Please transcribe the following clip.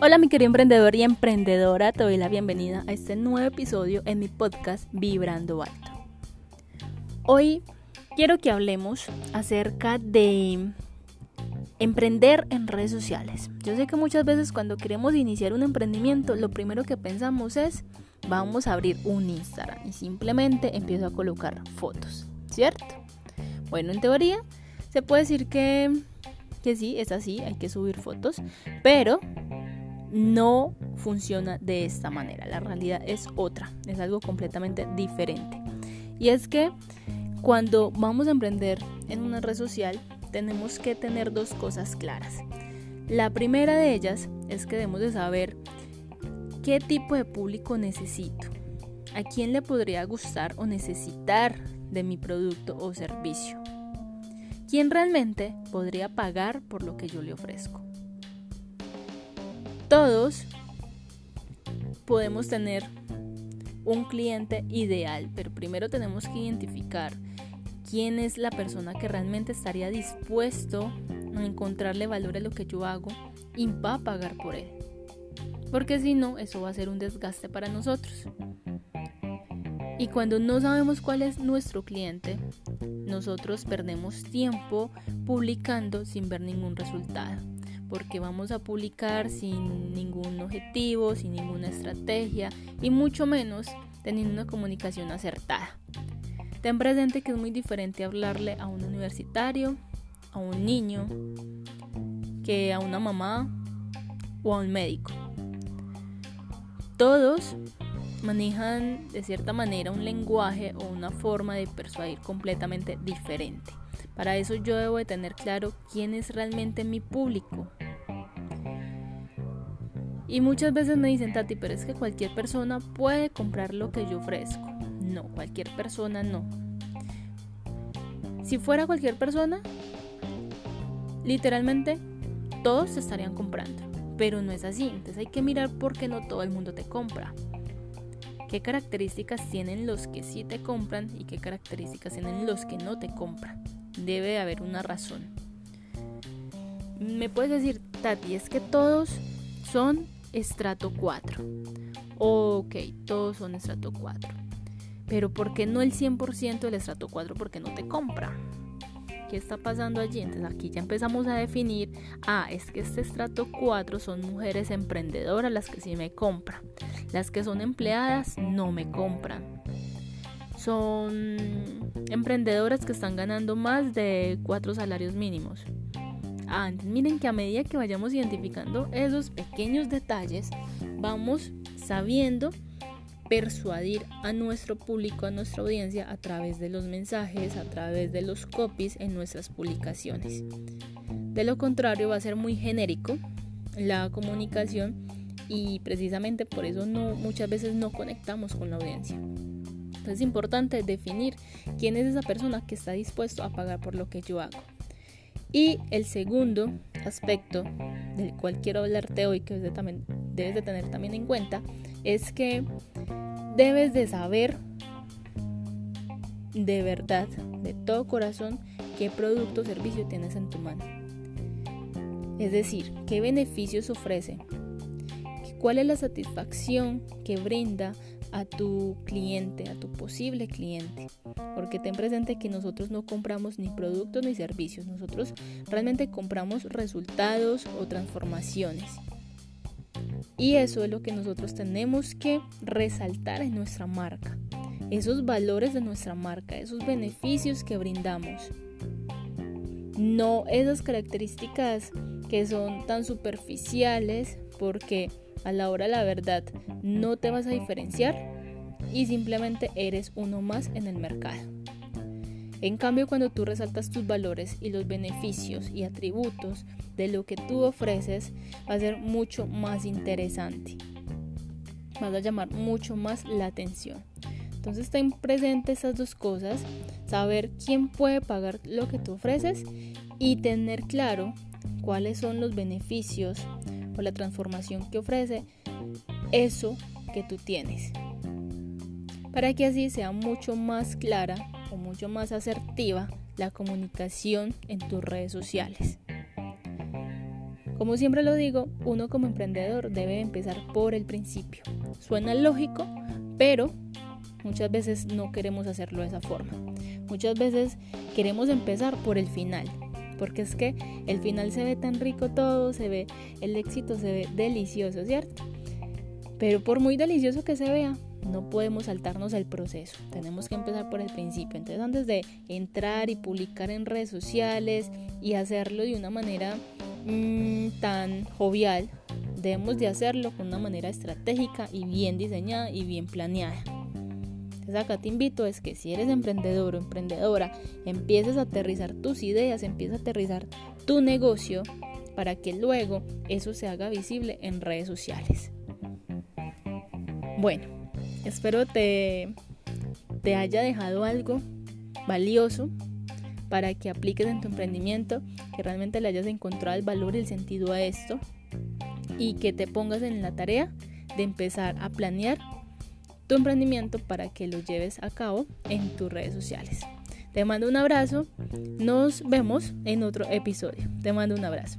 Hola mi querido emprendedor y emprendedora, te doy la bienvenida a este nuevo episodio en mi podcast Vibrando Alto. Hoy quiero que hablemos acerca de emprender en redes sociales. Yo sé que muchas veces cuando queremos iniciar un emprendimiento, lo primero que pensamos es, vamos a abrir un Instagram y simplemente empiezo a colocar fotos, ¿cierto? Bueno, en teoría se puede decir que, que sí, es así, hay que subir fotos, pero no funciona de esta manera. La realidad es otra, es algo completamente diferente. Y es que cuando vamos a emprender en una red social, tenemos que tener dos cosas claras. La primera de ellas es que debemos de saber qué tipo de público necesito, a quién le podría gustar o necesitar de mi producto o servicio, quién realmente podría pagar por lo que yo le ofrezco. Todos podemos tener un cliente ideal, pero primero tenemos que identificar quién es la persona que realmente estaría dispuesto a encontrarle valor a lo que yo hago y va a pagar por él. Porque si no, eso va a ser un desgaste para nosotros. Y cuando no sabemos cuál es nuestro cliente, nosotros perdemos tiempo publicando sin ver ningún resultado porque vamos a publicar sin ningún objetivo, sin ninguna estrategia y mucho menos teniendo una comunicación acertada. Ten presente que es muy diferente hablarle a un universitario, a un niño, que a una mamá o a un médico. Todos manejan de cierta manera un lenguaje o una forma de persuadir completamente diferente. Para eso yo debo de tener claro quién es realmente mi público, y muchas veces me dicen, Tati, pero es que cualquier persona puede comprar lo que yo ofrezco. No, cualquier persona no. Si fuera cualquier persona, literalmente todos se estarían comprando. Pero no es así. Entonces hay que mirar por qué no todo el mundo te compra. ¿Qué características tienen los que sí te compran y qué características tienen los que no te compran? Debe haber una razón. Me puedes decir, Tati, es que todos son estrato 4. Ok, todos son estrato 4. Pero ¿por qué no el 100% del estrato 4? Porque no te compra. ¿Qué está pasando allí? Entonces aquí ya empezamos a definir, ah, es que este estrato 4 son mujeres emprendedoras las que sí me compran. Las que son empleadas no me compran. Son emprendedoras que están ganando más de 4 salarios mínimos. Ah, miren que a medida que vayamos identificando esos pequeños detalles, vamos sabiendo persuadir a nuestro público, a nuestra audiencia a través de los mensajes, a través de los copies en nuestras publicaciones. De lo contrario va a ser muy genérico la comunicación y precisamente por eso no muchas veces no conectamos con la audiencia. Entonces es importante definir quién es esa persona que está dispuesto a pagar por lo que yo hago. Y el segundo aspecto del cual quiero hablarte hoy, que debes de tener también en cuenta, es que debes de saber de verdad, de todo corazón, qué producto o servicio tienes en tu mano. Es decir, qué beneficios ofrece, cuál es la satisfacción que brinda a tu cliente, a tu posible cliente. Porque ten presente que nosotros no compramos ni productos ni servicios, nosotros realmente compramos resultados o transformaciones. Y eso es lo que nosotros tenemos que resaltar en nuestra marca. Esos valores de nuestra marca, esos beneficios que brindamos. No esas características que son tan superficiales porque a la hora de la verdad no te vas a diferenciar y simplemente eres uno más en el mercado. En cambio, cuando tú resaltas tus valores y los beneficios y atributos de lo que tú ofreces, va a ser mucho más interesante. Vas a llamar mucho más la atención. Entonces, ten presente esas dos cosas, saber quién puede pagar lo que tú ofreces y tener claro cuáles son los beneficios o la transformación que ofrece eso que tú tienes. Para que así sea mucho más clara o mucho más asertiva la comunicación en tus redes sociales. Como siempre lo digo, uno como emprendedor debe empezar por el principio. Suena lógico, pero muchas veces no queremos hacerlo de esa forma. Muchas veces queremos empezar por el final, porque es que el final se ve tan rico todo, se ve el éxito se ve delicioso, ¿cierto? Pero por muy delicioso que se vea, no podemos saltarnos el proceso. Tenemos que empezar por el principio. Entonces, antes de entrar y publicar en redes sociales y hacerlo de una manera mmm, tan jovial, debemos de hacerlo con una manera estratégica y bien diseñada y bien planeada. Entonces acá te invito es que si eres emprendedor o emprendedora, empieces a aterrizar tus ideas, empieces a aterrizar tu negocio para que luego eso se haga visible en redes sociales. Bueno, espero te, te haya dejado algo valioso para que apliques en tu emprendimiento, que realmente le hayas encontrado el valor y el sentido a esto y que te pongas en la tarea de empezar a planear tu emprendimiento para que lo lleves a cabo en tus redes sociales. Te mando un abrazo, nos vemos en otro episodio. Te mando un abrazo.